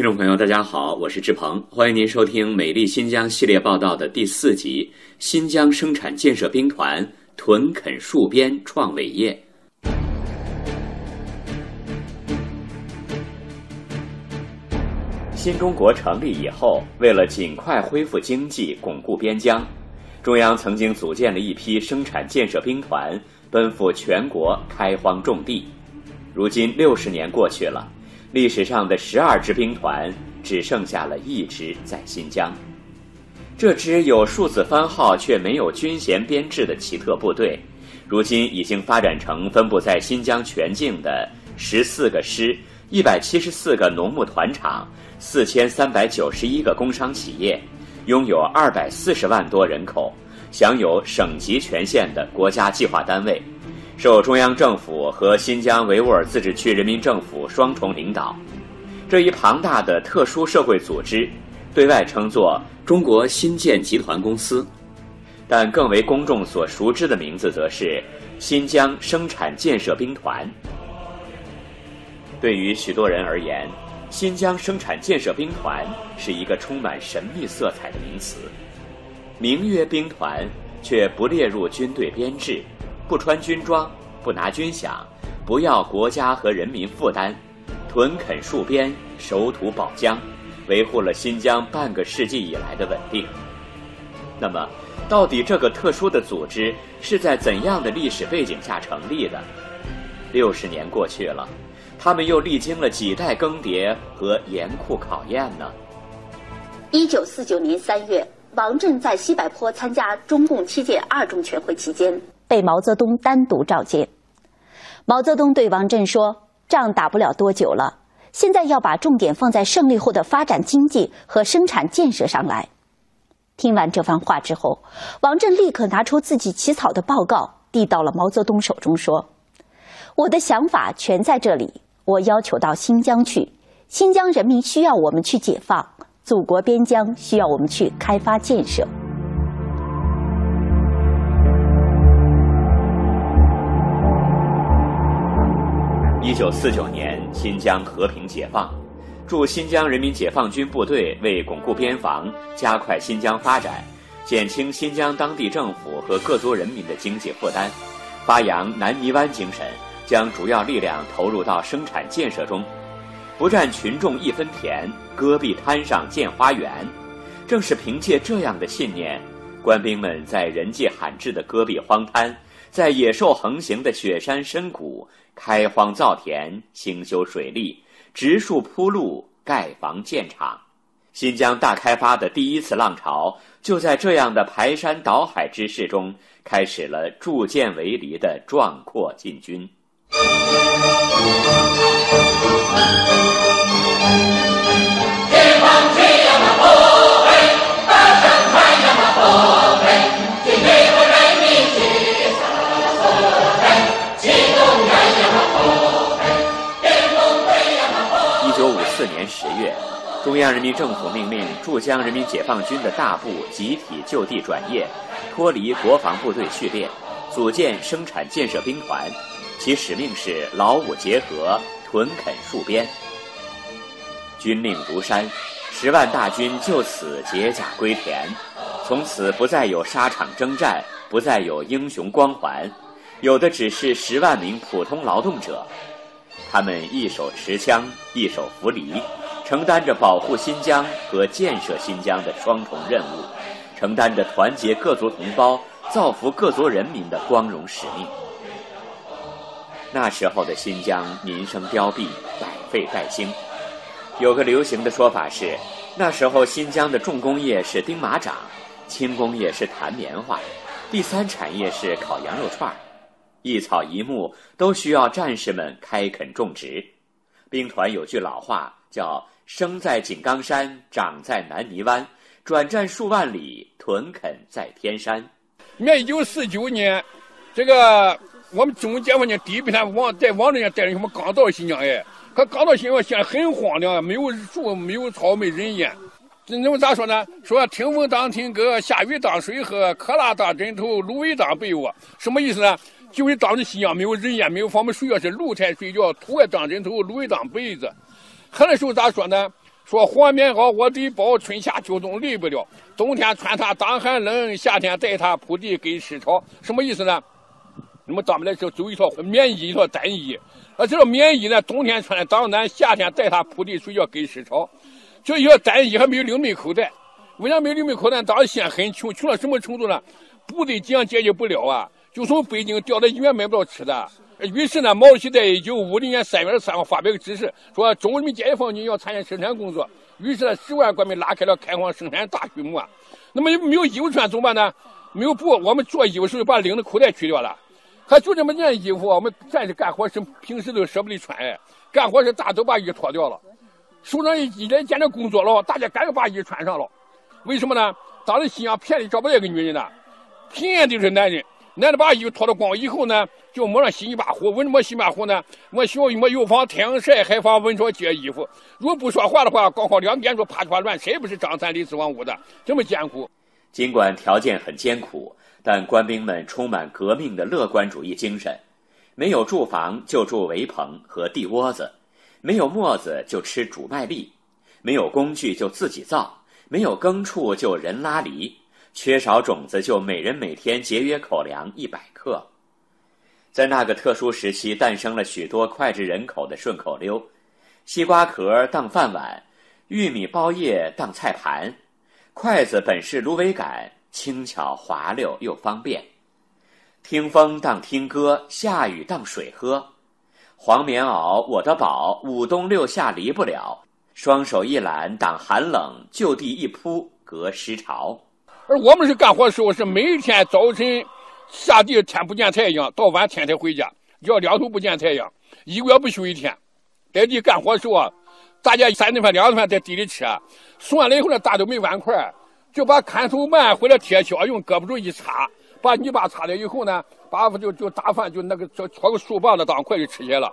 听众朋友，大家好，我是志鹏，欢迎您收听《美丽新疆》系列报道的第四集《新疆生产建设兵团屯垦戍边创伟业》。新中国成立以后，为了尽快恢复经济、巩固边疆，中央曾经组建了一批生产建设兵团，奔赴全国开荒种地。如今六十年过去了。历史上的十二支兵团只剩下了一支在新疆。这支有数字番号却没有军衔编制的奇特部队，如今已经发展成分布在新疆全境的十四个师、一百七十四个农牧团场、四千三百九十一个工商企业，拥有二百四十万多人口，享有省级权限的国家计划单位。受中央政府和新疆维吾尔自治区人民政府双重领导，这一庞大的特殊社会组织，对外称作中国新建集团公司，但更为公众所熟知的名字则是新疆生产建设兵团。对于许多人而言，新疆生产建设兵团是一个充满神秘色彩的名词，名曰兵团，却不列入军队编制。不穿军装，不拿军饷，不要国家和人民负担，屯垦戍边，守土保疆，维护了新疆半个世纪以来的稳定。那么，到底这个特殊的组织是在怎样的历史背景下成立的？六十年过去了，他们又历经了几代更迭和严酷考验呢？一九四九年三月，王震在西柏坡参加中共七届二中全会期间。被毛泽东单独召见，毛泽东对王震说：“仗打不了多久了，现在要把重点放在胜利后的发展经济和生产建设上来。”听完这番话之后，王震立刻拿出自己起草的报告，递到了毛泽东手中，说：“我的想法全在这里。我要求到新疆去，新疆人民需要我们去解放，祖国边疆需要我们去开发建设。”九四九年，新疆和平解放，驻新疆人民解放军部队为巩固边防、加快新疆发展、减轻新疆当地政府和各族人民的经济负担，发扬南泥湾精神，将主要力量投入到生产建设中，不占群众一分田，戈壁滩上建花园。正是凭借这样的信念，官兵们在人迹罕至的戈壁荒滩。在野兽横行的雪山深谷，开荒造田，兴修水利，植树铺路，盖房建厂，新疆大开发的第一次浪潮，就在这样的排山倒海之势中，开始了筑建为犁的壮阔进军。十月，中央人民政府命令驻疆人民解放军的大部集体就地转业，脱离国防部队序列，组建生产建设兵团，其使命是劳武结合，屯垦戍边。军令如山，十万大军就此解甲归田，从此不再有沙场征战，不再有英雄光环，有的只是十万名普通劳动者。他们一手持枪，一手扶犁，承担着保护新疆和建设新疆的双重任务，承担着团结各族同胞、造福各族人民的光荣使命。那时候的新疆民生凋敝，百废待兴。有个流行的说法是，那时候新疆的重工业是钉马掌，轻工业是弹棉花，第三产业是烤羊肉串儿。一草一木都需要战士们开垦种植。兵团有句老话叫“生在井冈山，长在南泥湾，转战数万里，屯垦在天山”。那一九四九年，这个我们中解放军第一兵团王在王震家带领我们刚到新疆哎，可刚到新疆现在很荒凉，没有树，没有草，没人烟。那么咋说呢？说听风当听歌，下雨当水喝，磕拉当枕头，芦苇当被窝，什么意思呢？就是当时新疆没有人烟，没有房，我们睡觉是露天睡觉，土也当枕头，芦苇当被子。喝的时候咋说呢？说黄棉袄我得包，春夏秋冬离不了。冬天穿它挡寒冷，夏天带它铺地给湿潮。什么意思呢？那么咱们来说，就一套棉衣，一套单衣。啊，这个棉衣呢，冬天穿的挡暖，夏天带它铺地睡觉给湿潮。这一个单衣还没有六枚口袋，为啥没有六枚口袋？当时县很穷，穷到什么程度呢？部队经常解决不了啊，就从北京调到医院买不到吃的。于是呢，毛主席在一九五零年三月二十三号发表个指示，说中国人民解放军要参加生产工作。于是呢，十万官兵拉开了开荒生产大序幕。那么没有衣服穿怎么办呢？没有布，我们做衣服时候把领子口袋去掉了。还就这么件衣服，我们战士干活时平时都舍不得穿，干活时大都把衣脱掉了。首长一一来见着工作了，大家赶紧把衣穿上了。为什么呢？当时心想便宜找不到一个女人呢，平安都是男人。男的把衣服脱了光以后呢，就抹上新一把火。为什么新把火呢？我需要我又防太阳晒，还防蚊虫接衣服。如果不说话的话，刚好两边说啪啪乱，谁不是张三李四王五的，这么艰苦。尽管条件很艰苦，但官兵们充满革命的乐观主义精神。没有住房就住围棚和地窝子，没有磨子就吃煮麦粒，没有工具就自己造，没有耕畜就人拉犁。缺少种子，就每人每天节约口粮一百克。在那个特殊时期，诞生了许多脍炙人口的顺口溜：西瓜壳当饭碗，玉米包叶当菜盘，筷子本是芦苇杆，轻巧滑溜又方便。听风当听歌，下雨当水喝。黄棉袄我的宝，五冬六夏离不了。双手一揽挡寒冷，就地一铺隔湿潮。而我们是干活的时候，是每天早晨下地天不见太阳，到晚天才回家，要两头不见太阳，一个月不休一天。在地干活的时候啊，大家三顿饭、两顿饭在地里吃，送完了以后呢，大都没碗筷，就把砍头馒或者铁锹用胳膊肘一擦，把泥巴擦了以后呢，把就就打饭，就那个搓搓个树棒子当筷就吃起来了。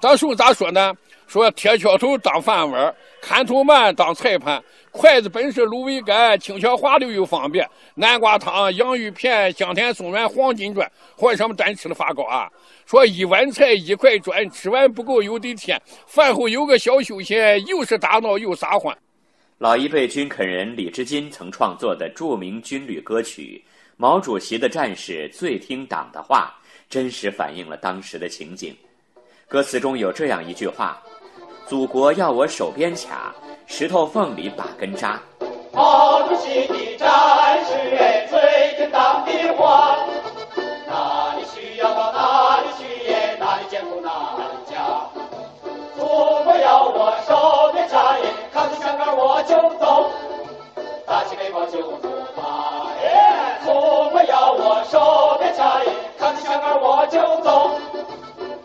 当时咋说呢？说铁锹头当饭碗，砍头慢当菜盘，筷子本是芦苇杆，轻巧滑溜又方便。南瓜汤、洋芋片、香甜松软、黄金砖，或什么单吃的发糕啊？说一碗菜一块砖，吃完不够有的添。饭后有个小休闲，又是打闹又撒欢。老一辈军垦人李志金曾创作的著名军旅歌曲《毛主席的战士最听党的话》，真实反映了当时的情景。歌词中有这样一句话。祖国要我手边卡，石头缝里把根扎。毛主席的战士哎，最听党的话，哪里需要到哪里去耶，哪里艰苦哪里家。祖国要我手边插耶，扛起枪杆我就走，打起背包就出发。祖国要我手边插耶，扛起枪杆我就走，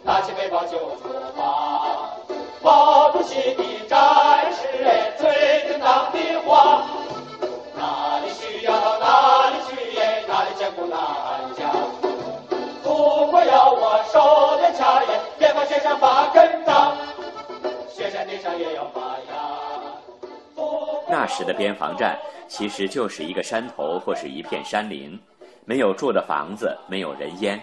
打起背包就出发。毛主席的战士哎，最听党的话，哪里需要到哪里去耶，哪里艰苦哪里家。祖国要我手边掐耶，边防线上把根扎，雪山顶上也要发芽。那时的边防站其实就是一个山头或是一片山林，没有住的房子，没有人烟，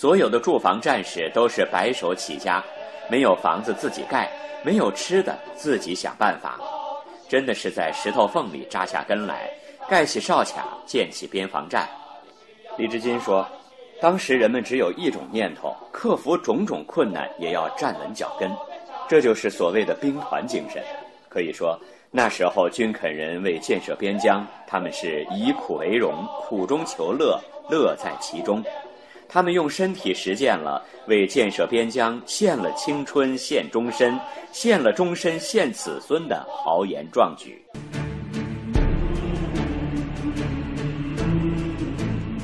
所有的驻防战士都是白手起家。没有房子自己盖，没有吃的自己想办法，真的是在石头缝里扎下根来，盖起哨卡，建起边防站。李志金说：“当时人们只有一种念头，克服种种困难也要站稳脚跟，这就是所谓的兵团精神。可以说，那时候军垦人为建设边疆，他们是以苦为荣，苦中求乐，乐在其中。”他们用身体实践了为建设边疆献了青春、献终身、献了终身、献子孙的豪言壮举。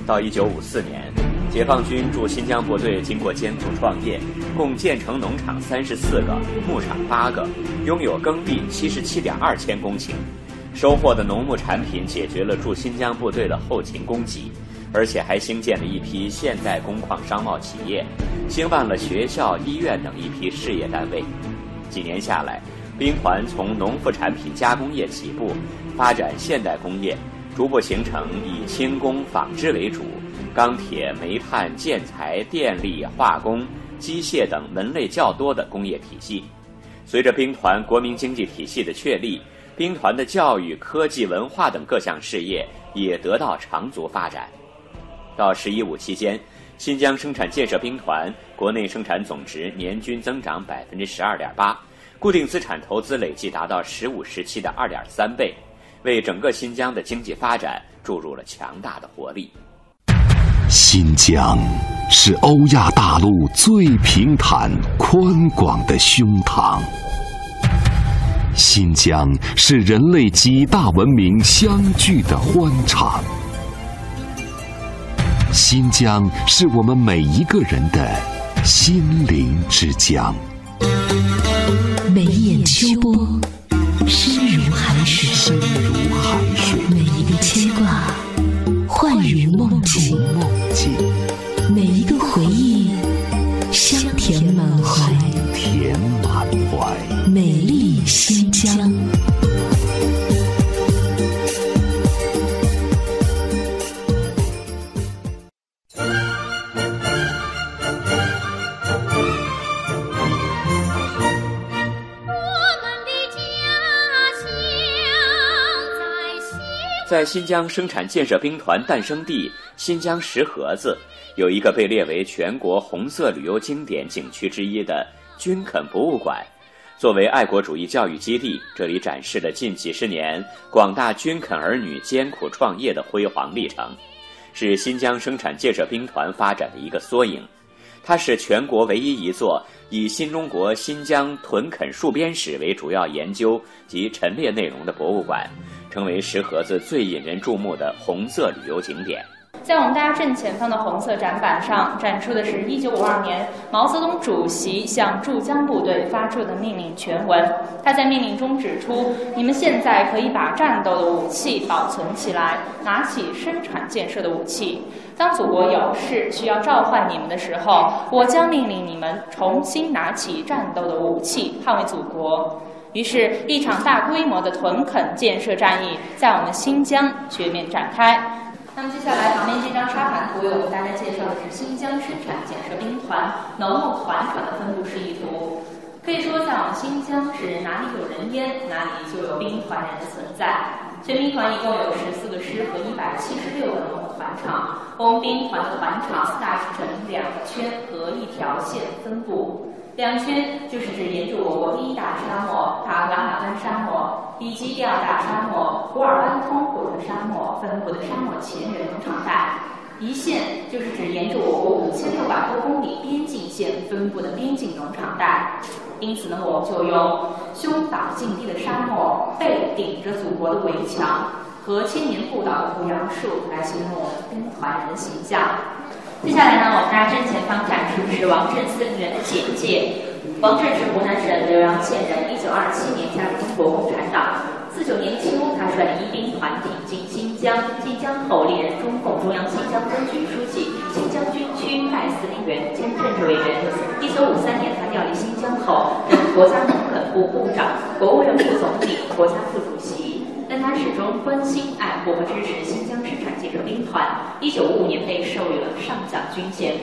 到一九五四年，解放军驻新疆部队经过艰苦创业，共建成农场三十四个，牧场八个，拥有耕地七十七点二千公顷，收获的农牧产品解决了驻新疆部队的后勤供给。而且还兴建了一批现代工矿商贸企业，兴办了学校、医院等一批事业单位。几年下来，兵团从农副产品加工业起步，发展现代工业，逐步形成以轻工、纺织为主，钢铁、煤炭、建材、电力、化工、机械等门类较多的工业体系。随着兵团国民经济体系的确立，兵团的教育、科技、文化等各项事业也得到长足发展。到“十一五”期间，新疆生产建设兵团国内生产总值年均增长百分之十二点八，固定资产投资累计达到“十五”时期的二点三倍，为整个新疆的经济发展注入了强大的活力。新疆是欧亚大陆最平坦宽广的胸膛，新疆是人类几大文明相聚的欢场，新疆是我们每一个人的心灵之疆。每一眼秋波，深如海水；深如海水。每一个牵挂，幻如梦境。每一个回忆，香甜满怀。甜满怀。美丽新疆。在新疆生产建设兵团诞生地新疆石河子，有一个被列为全国红色旅游经典景区之一的军垦博物馆。作为爱国主义教育基地，这里展示了近几十年广大军垦儿女艰苦创业的辉煌历程，是新疆生产建设兵团发展的一个缩影。它是全国唯一一座以新中国新疆屯垦戍边史为主要研究及陈列内容的博物馆。成为石河子最引人注目的红色旅游景点。在我们大家正前方的红色展板上，展出的是1952年毛泽东主席向驻疆部队发出的命令全文。他在命令中指出：“你们现在可以把战斗的武器保存起来，拿起生产建设的武器。当祖国有事需要召唤你们的时候，我将命令你们重新拿起战斗的武器，捍卫祖国。”于是，一场大规模的屯垦建设战役在我们新疆全面展开。那么，接下来旁边这张沙盘图为我们大家介绍的是新疆生产建设兵团农牧团场的分布示意图。可以说，在我们新疆是哪里有人烟，哪里就有兵团人的存在。全兵团一共有十四个师和一百七十六个农牧团场。我们兵团的团场大致呈两个圈和一条线分布。两圈就是指沿着我国第一大沙漠塔克拉玛干沙漠以及第二大沙漠古尔班通古特沙漠分布的沙漠前缘农场带，一线就是指沿着我国五千六百多公里边境线分布的边境农场带。因此呢，我们就用胸挡禁地的沙漠，背顶着祖国的围墙和千年不倒的胡杨树来形容我们兵团人的形象。接下来呢，我们大家正前方展出的是王震司令员的简介。王震是湖南省浏阳县人，一九二七年加入中国共产党。四九年秋，他率领一兵团挺进新疆，进疆后历任中共中央新疆分局书记、新疆军区代司令员兼政治委员。一九五三年，他调离新疆后，任国家农垦部部长、国务院副总理、国家副主席。但他始终关心、爱护和支持新疆兵团。一九五五年被授予了上将军衔。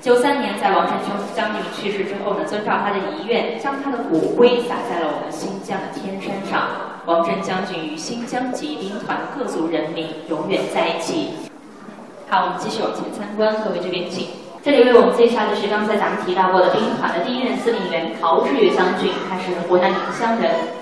九三年，在王震兄将军去世之后呢，遵照他的遗愿，将他的骨灰撒在了我们新疆的天山上。王震将军与新疆及兵团各族人民永远在一起。好，我们继续往前参观，各位这边请。这里为我们介绍的是刚才咱们提到过的兵团的第一任司令员陶志岳将军，他是湖南宁乡人。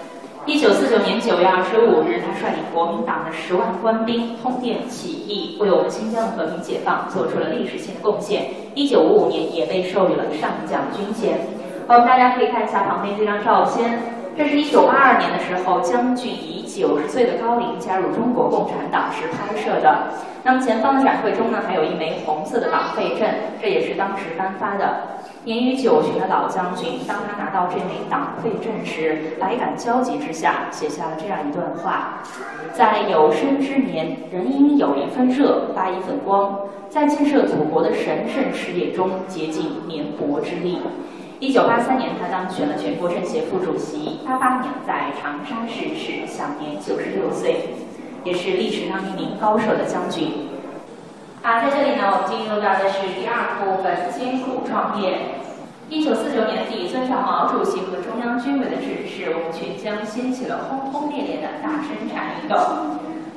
一九四九年九月二十五日，他率领国民党的十万官兵通电起义，为我们新疆的和平解放做出了历史性的贡献。一九五五年，也被授予了上将军衔。我们大家可以看一下旁边这张照片，这是一九八二年的时候，将军以九十岁的高龄加入中国共产党时拍摄的。那么前方的展柜中呢，还有一枚红色的党费证，这也是当时颁发的。年逾九旬的老将军，当他拿到这枚党费证时，百感交集之下，写下了这样一段话：在有生之年，人应有一份热，发一份光，在建设祖国的神圣事业中竭尽绵薄之力。一九八三年，他当选了全国政协副主席。八八年在长沙逝世，享年九十六岁，也是历史上一名高手的将军。啊，在这里呢，我们进入到的是第二部分，艰苦创业。一九四九年底，遵照毛主席和中央军委的指示，我们全疆掀起了轰轰烈烈的大生产运动。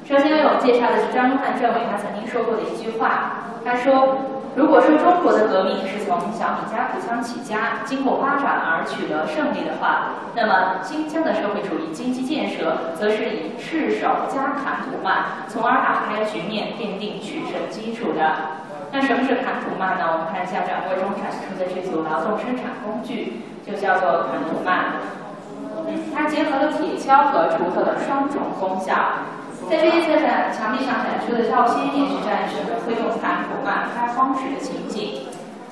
首先为我们介绍的是张汉政委，他曾经说过的一句话，他说：“如果说中国的革命是从小米加步枪起家，经过发展而取得胜利的话，那么新疆的社会主义经济建设，则是以赤手加砍土骂，从而打开局面，奠定取胜基础的。”那什么是砍土骂呢？我们看一下展柜中展出的这组劳动生产工具，就叫做砍土骂。嗯，它结合了铁锹和锄头的双重功效。在这一侧展墙壁上展出的照片，也是战士们挥动砍土骂开荒时的情景。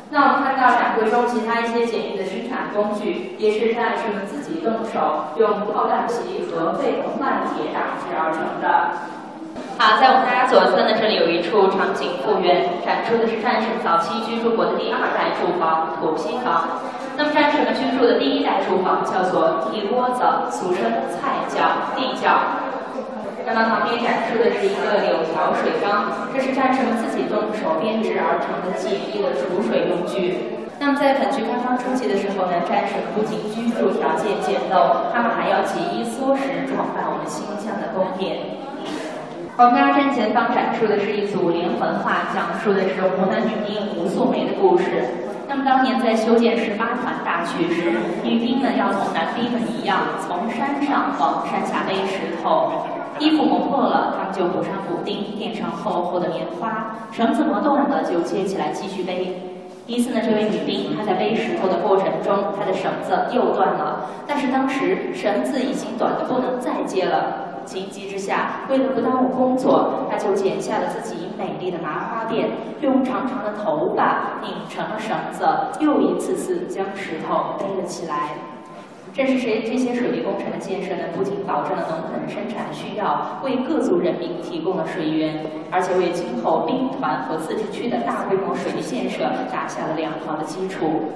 那我们看到展柜中其他一些简易的生产工具，也是战士们自己动手用炮弹皮和废铜烂铁打制而成的。好，在我们大家左侧呢，这里有一处场景复原，展出的是战士们早期居住过的第二代住房——土坯房。那么战士们居住的第一代住房叫做地窝子，俗称菜窖、地窖。那么旁边展出的是一个柳条水缸，这是战士们自己动手编织而成的简易的储水用具。那么在本局开放初期的时候呢，战士不仅居住条件简陋，他们还要节衣缩食，创办我们新疆的宫殿。我们大家正前方展出的是一组连环画，讲述的是湖南女兵吴素梅的故事。那么当年在修建十八团大渠时，女兵们要同男兵们一样，从山上往山下背石头。衣服磨破了，他们就补上补丁，垫上厚厚的棉花。绳子磨断了，就接起来继续背。一次呢，这位女兵她在背石头的过程中，她的绳子又断了，但是当时绳子已经短的不能再接了。情急之下，为了不耽误工作，她就剪下了自己美丽的麻花辫，用长长的头发拧成了绳子，又一次次将石头背了起来。正是谁这些水利工程的建设呢，不仅保证了农垦生产需要，为各族人民提供了水源，而且为今后兵团和自治区的大规模水利建设打下了良好的基础。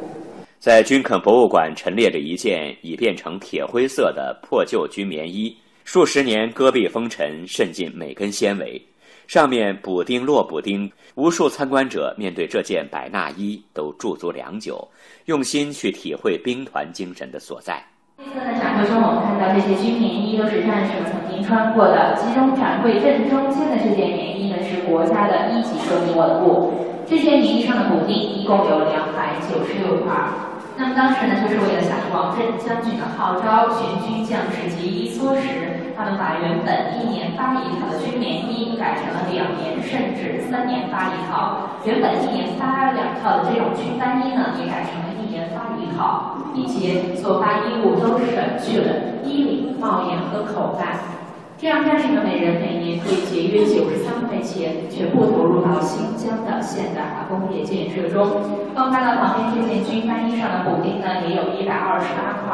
在军垦博物馆陈列着一件已变成铁灰色的破旧军棉衣。数十年戈壁风尘渗进每根纤维，上面补丁落补丁。无数参观者面对这件百纳衣都驻足良久，用心去体会兵团精神的所在。这次的展会中，我们看到这些军棉衣都是战士曾经穿过的。其中展柜正中间的这件棉衣呢，是国家的一级革命文物。这件棉衣上的补丁一共有两百九十六块。那么当时呢，就是为了响应王震将军的号召，全军将士节衣缩食。他们把原本一年发一套的军棉衣改成了两年甚至三年发一套，原本一年发两套的这种军单衣呢，也改成了一年发一套，并且所发衣物都省去了衣领、帽檐和口袋，这样战士们每人每年可以节约九十三块钱，全部投入到新疆的现代化工业建设中。放大的旁边这件军大衣上的补丁呢，也有一百二十八块。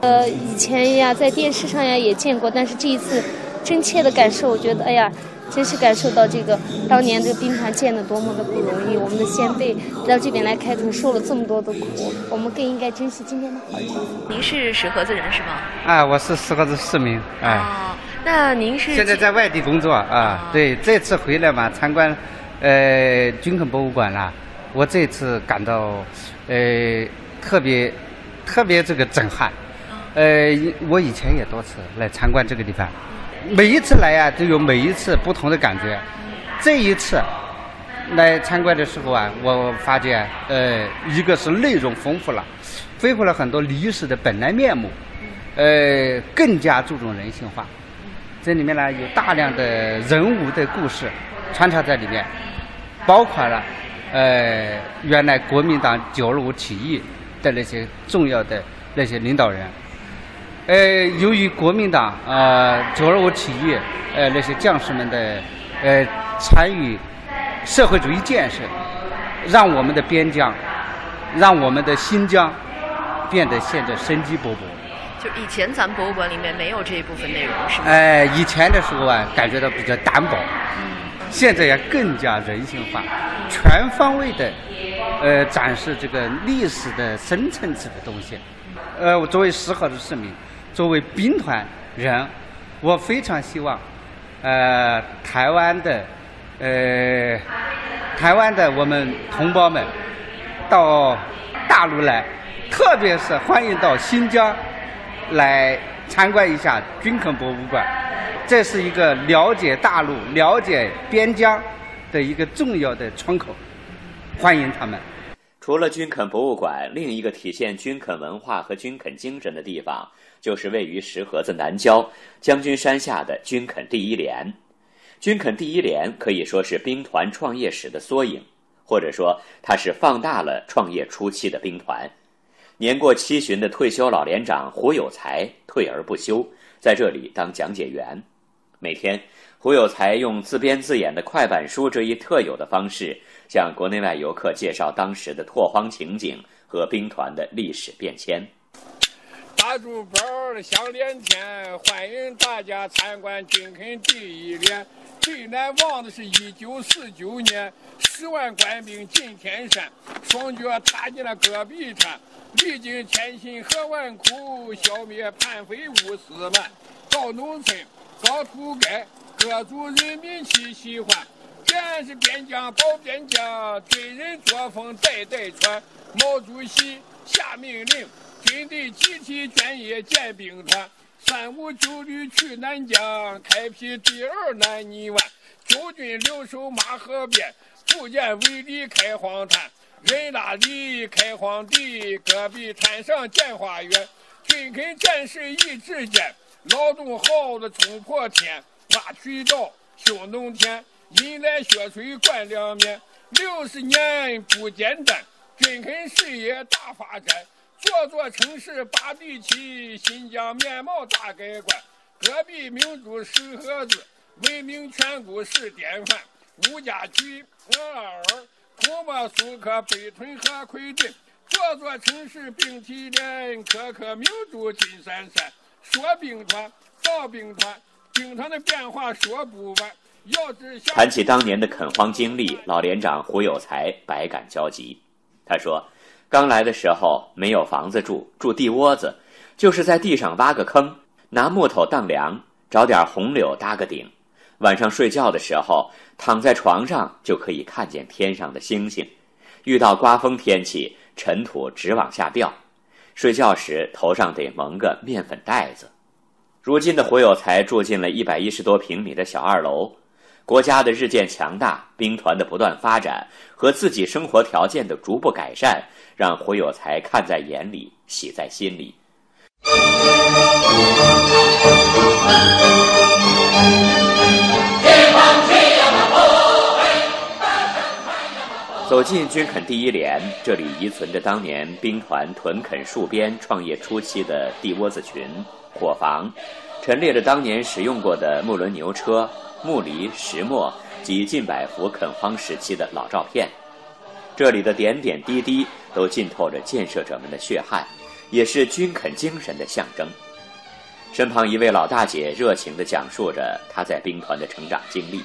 呃，以前呀，在电视上呀也见过，但是这一次，真切的感受，我觉得，哎呀，真是感受到这个当年这个兵团建的多么的不容易。我们的先辈到这边来开垦，受了这么多的苦，我们更应该珍惜今天的好日子。您是石河子人是吗？啊，我是石河子市民。啊，那您是现在在外地工作啊？对，这次回来嘛，参观呃军垦博物馆啦，我这次感到呃特别特别这个震撼。呃，我以前也多次来参观这个地方，每一次来呀，都有每一次不同的感觉。这一次来参观的时候啊，我发现，呃，一个是内容丰富了，恢复了很多历史的本来面目，呃，更加注重人性化。这里面呢，有大量的人物的故事穿插在里面，包括了呃，原来国民党九二五起义的那些重要的那些领导人。呃，由于国民党呃九二五起义，呃那些将士们的呃参与社会主义建设，让我们的边疆，让我们的新疆变得现在生机勃勃。就以前咱们博物馆里面没有这一部分内容，是吗？哎，以前的时候啊，感觉到比较单薄。嗯。现在也更加人性化，全方位的呃展示这个历史的深层次的东西。呃，我作为石河的市民。作为兵团人，我非常希望，呃，台湾的，呃，台湾的我们同胞们，到大陆来，特别是欢迎到新疆来参观一下军垦博物馆。这是一个了解大陆、了解边疆的一个重要的窗口，欢迎他们。除了军垦博物馆，另一个体现军垦文化和军垦精神的地方，就是位于石河子南郊将军山下的军垦第一连。军垦第一连可以说是兵团创业史的缩影，或者说它是放大了创业初期的兵团。年过七旬的退休老连长胡有才退而不休，在这里当讲解员。每天，胡有才用自编自演的快板书这一特有的方式，向国内外游客介绍当时的拓荒情景和兵团的历史变迁。大竹包响连天，欢迎大家参观军垦第一连。最难忘的是一九四九年，十万官兵进天山，双脚踏进了戈壁滩，历经千辛和万苦，消灭叛匪五四万，到农村。搞土改，各族人民齐喜欢。咱是边疆保边疆，军人作风代代传。毛主席下命令，军队集体捐业建兵团。三五九旅去南疆，开辟第二南泥湾。九军留守马河边，福建围里开荒滩。人拉犁开荒地，戈壁滩上建花园。军垦战士一支箭。劳动号子冲破天，挖渠道修农田，引来血水灌两面。六十年不简单，军垦事业大发展，座座城市把地起，新疆面貌大改观。戈壁明珠石河子，闻名全国是典范。吴家渠、额尔、土默苏克、北屯和奎镇，座座城市并提连，颗颗明珠金闪闪。说兵团，造兵团，兵团的变化说不完。要知谈起当年的垦荒经历，老连长胡有才百感交集。他说：“刚来的时候没有房子住，住地窝子，就是在地上挖个坑，拿木头当梁，找点红柳搭个顶。晚上睡觉的时候，躺在床上就可以看见天上的星星。遇到刮风天气，尘土直往下掉。”睡觉时头上得蒙个面粉袋子。如今的胡有才住进了一百一十多平米的小二楼。国家的日渐强大，兵团的不断发展和自己生活条件的逐步改善，让胡有才看在眼里，喜在心里。走进军垦第一连，这里遗存着当年兵团屯垦戍边创业初期的地窝子群、伙房，陈列着当年使用过的木轮牛车、木犁、石磨及近百幅垦荒时期的老照片。这里的点点滴滴都浸透着建设者们的血汗，也是军垦精神的象征。身旁一位老大姐热情地讲述着她在兵团的成长经历，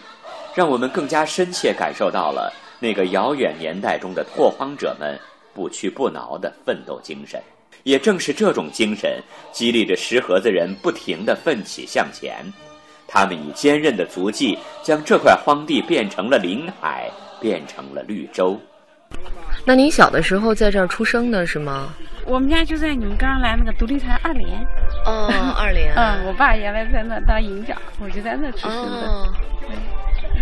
让我们更加深切感受到了。那个遥远年代中的拓荒者们不屈不挠的奋斗精神，也正是这种精神激励着石河子人不停地奋起向前。他们以坚韧的足迹将这块荒地变成了林海，变成了绿洲。那您小的时候在这儿出生的是吗？我们家就在你们刚刚来那个独立台二连。哦，二连。嗯，我爸原来在那当营长，我就在那出生的。那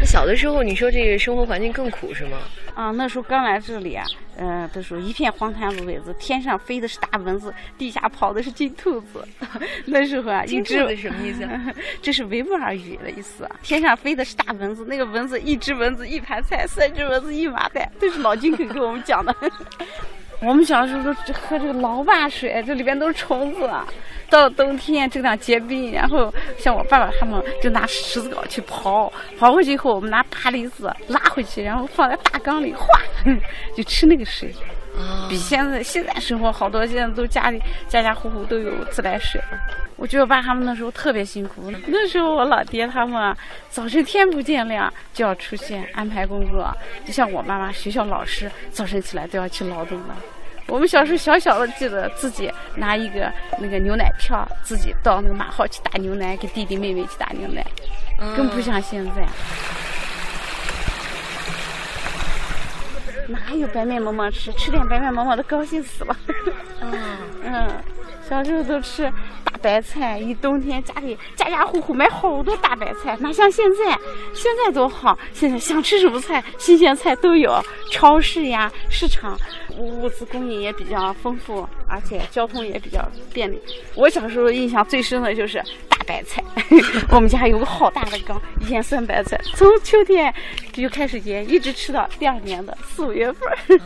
小的时候，你说这个生活环境更苦是吗？啊，那时候刚来这里啊，嗯，的时候一片荒滩芦苇子，天上飞的是大蚊子，地下跑的是金兔子。那时候啊，金兔子什么意思？这是维吾尔语的意思。天上飞的是大蚊子，那个蚊子一只蚊子一盘菜，三只蚊子一麻袋，都是老金肯给我们讲的。我们小时候都喝这个老坝水，这里边都是虫子。到了冬天这样结冰，然后像我爸爸他们就拿石子镐去刨，刨回去以后我们拿耙犁子拉回去，然后放在大缸里化，就吃那个水。比现在现在生活好多，现在都家里家家户户都有自来水了。我觉得我爸他们那时候特别辛苦，那时候我老爹他们早晨天不见亮就要出现安排工作，就像我妈妈学校老师早晨起来都要去劳动了。我们小时候小小的记得自己拿一个那个牛奶票，自己到那个马号去打牛奶，给弟弟妹妹去打牛奶，更不像现在。哪有白面馍馍吃？吃点白面馍馍都高兴死了。嗯，小时候都吃大白菜，一冬天家里家家户户买好多大白菜，哪像现在？现在多好，现在想吃什么菜，新鲜菜都有，超市呀、市场，物资供应也比较丰富，而且交通也比较便利。我小时候印象最深的就是大白菜，我们家有个好大的缸腌酸白菜，从秋天就开始腌，一直吃到第二年的四五月份。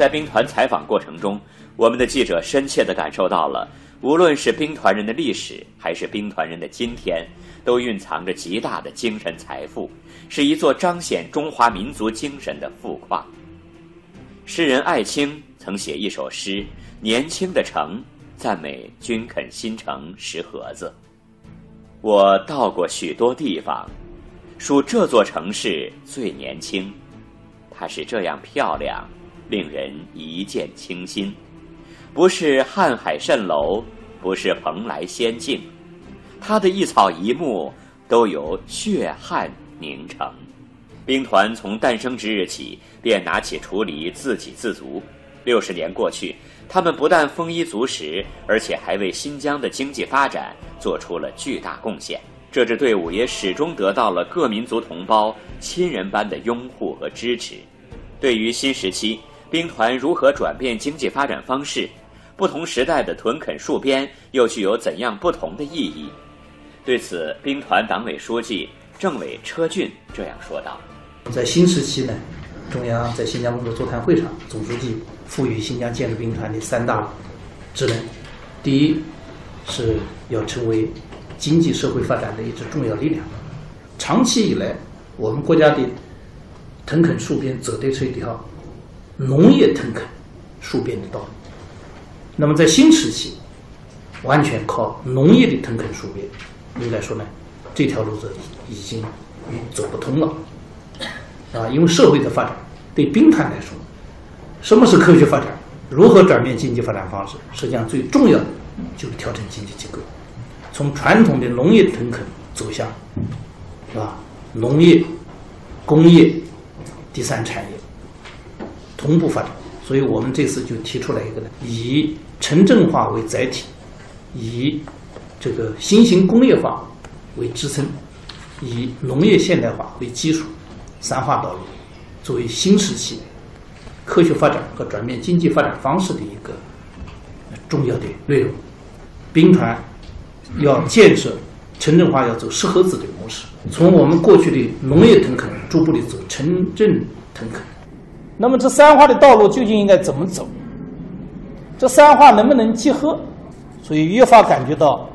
在兵团采访过程中，我们的记者深切地感受到了，无论是兵团人的历史，还是兵团人的今天，都蕴藏着极大的精神财富，是一座彰显中华民族精神的富矿。诗人艾青曾写一首诗《年轻的城》，赞美军垦新城石河子。我到过许多地方，数这座城市最年轻，它是这样漂亮。令人一见倾心，不是瀚海蜃楼，不是蓬莱仙境，它的一草一木都由血汗凝成。兵团从诞生之日起便拿起锄犁自给自足，六十年过去，他们不但丰衣足食，而且还为新疆的经济发展做出了巨大贡献。这支队伍也始终得到了各民族同胞亲人般的拥护和支持。对于新时期，兵团如何转变经济发展方式？不同时代的屯垦戍边又具有怎样不同的意义？对此，兵团党委书记、政委车俊这样说道：“在新时期呢，中央在新疆工作座谈会上，总书记赋予新疆建设兵团的三大职能：第一，是要成为经济社会发展的一支重要力量。长期以来，我们国家的屯垦戍边走的是一条。”农业屯垦、戍边的道路，那么在新时期，完全靠农业的屯垦戍边，应该说呢，这条路子已经走不通了，啊，因为社会的发展对兵团来说，什么是科学发展？如何转变经济发展方式？实际上最重要的就是调整经济结构，从传统的农业屯垦走向，是吧？农业、工业、第三产业。同步发展，所以我们这次就提出来一个呢，以城镇化为载体，以这个新型工业化为支撑，以农业现代化为基础，三化道路作为新时期科学发展和转变经济发展方式的一个重要的内容。兵团要建设城镇化，要走适合自己的模式，从我们过去的农业腾垦，逐步的走城镇腾垦。那么这三化的道路究竟应该怎么走？这三化能不能结合？所以越发感觉到，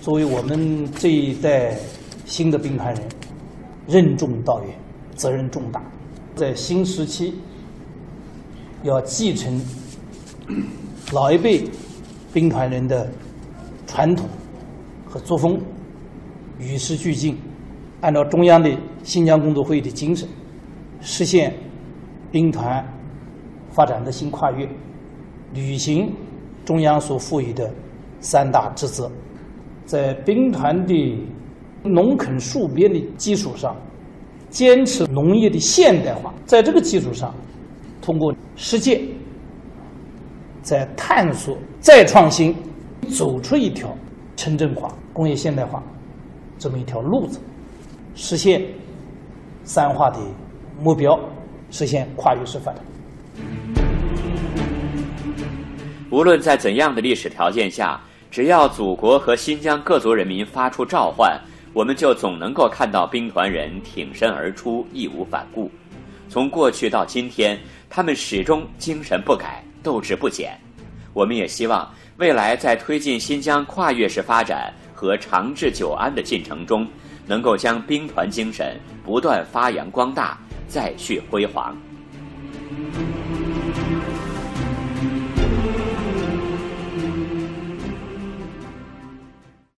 作为我们这一代新的兵团人，任重道远，责任重大。在新时期，要继承 老一辈兵团人的传统和作风，与时俱进，按照中央的新疆工作会议的精神，实现。兵团发展的新跨越，履行中央所赋予的三大职责，在兵团的农垦戍边的基础上，坚持农业的现代化，在这个基础上，通过实践，在探索、再创新，走出一条城镇化、工业现代化这么一条路子，实现三化的目标。实现跨越式发展。无论在怎样的历史条件下，只要祖国和新疆各族人民发出召唤，我们就总能够看到兵团人挺身而出，义无反顾。从过去到今天，他们始终精神不改，斗志不减。我们也希望未来在推进新疆跨越式发展和长治久安的进程中，能够将兵团精神不断发扬光大。再续辉煌。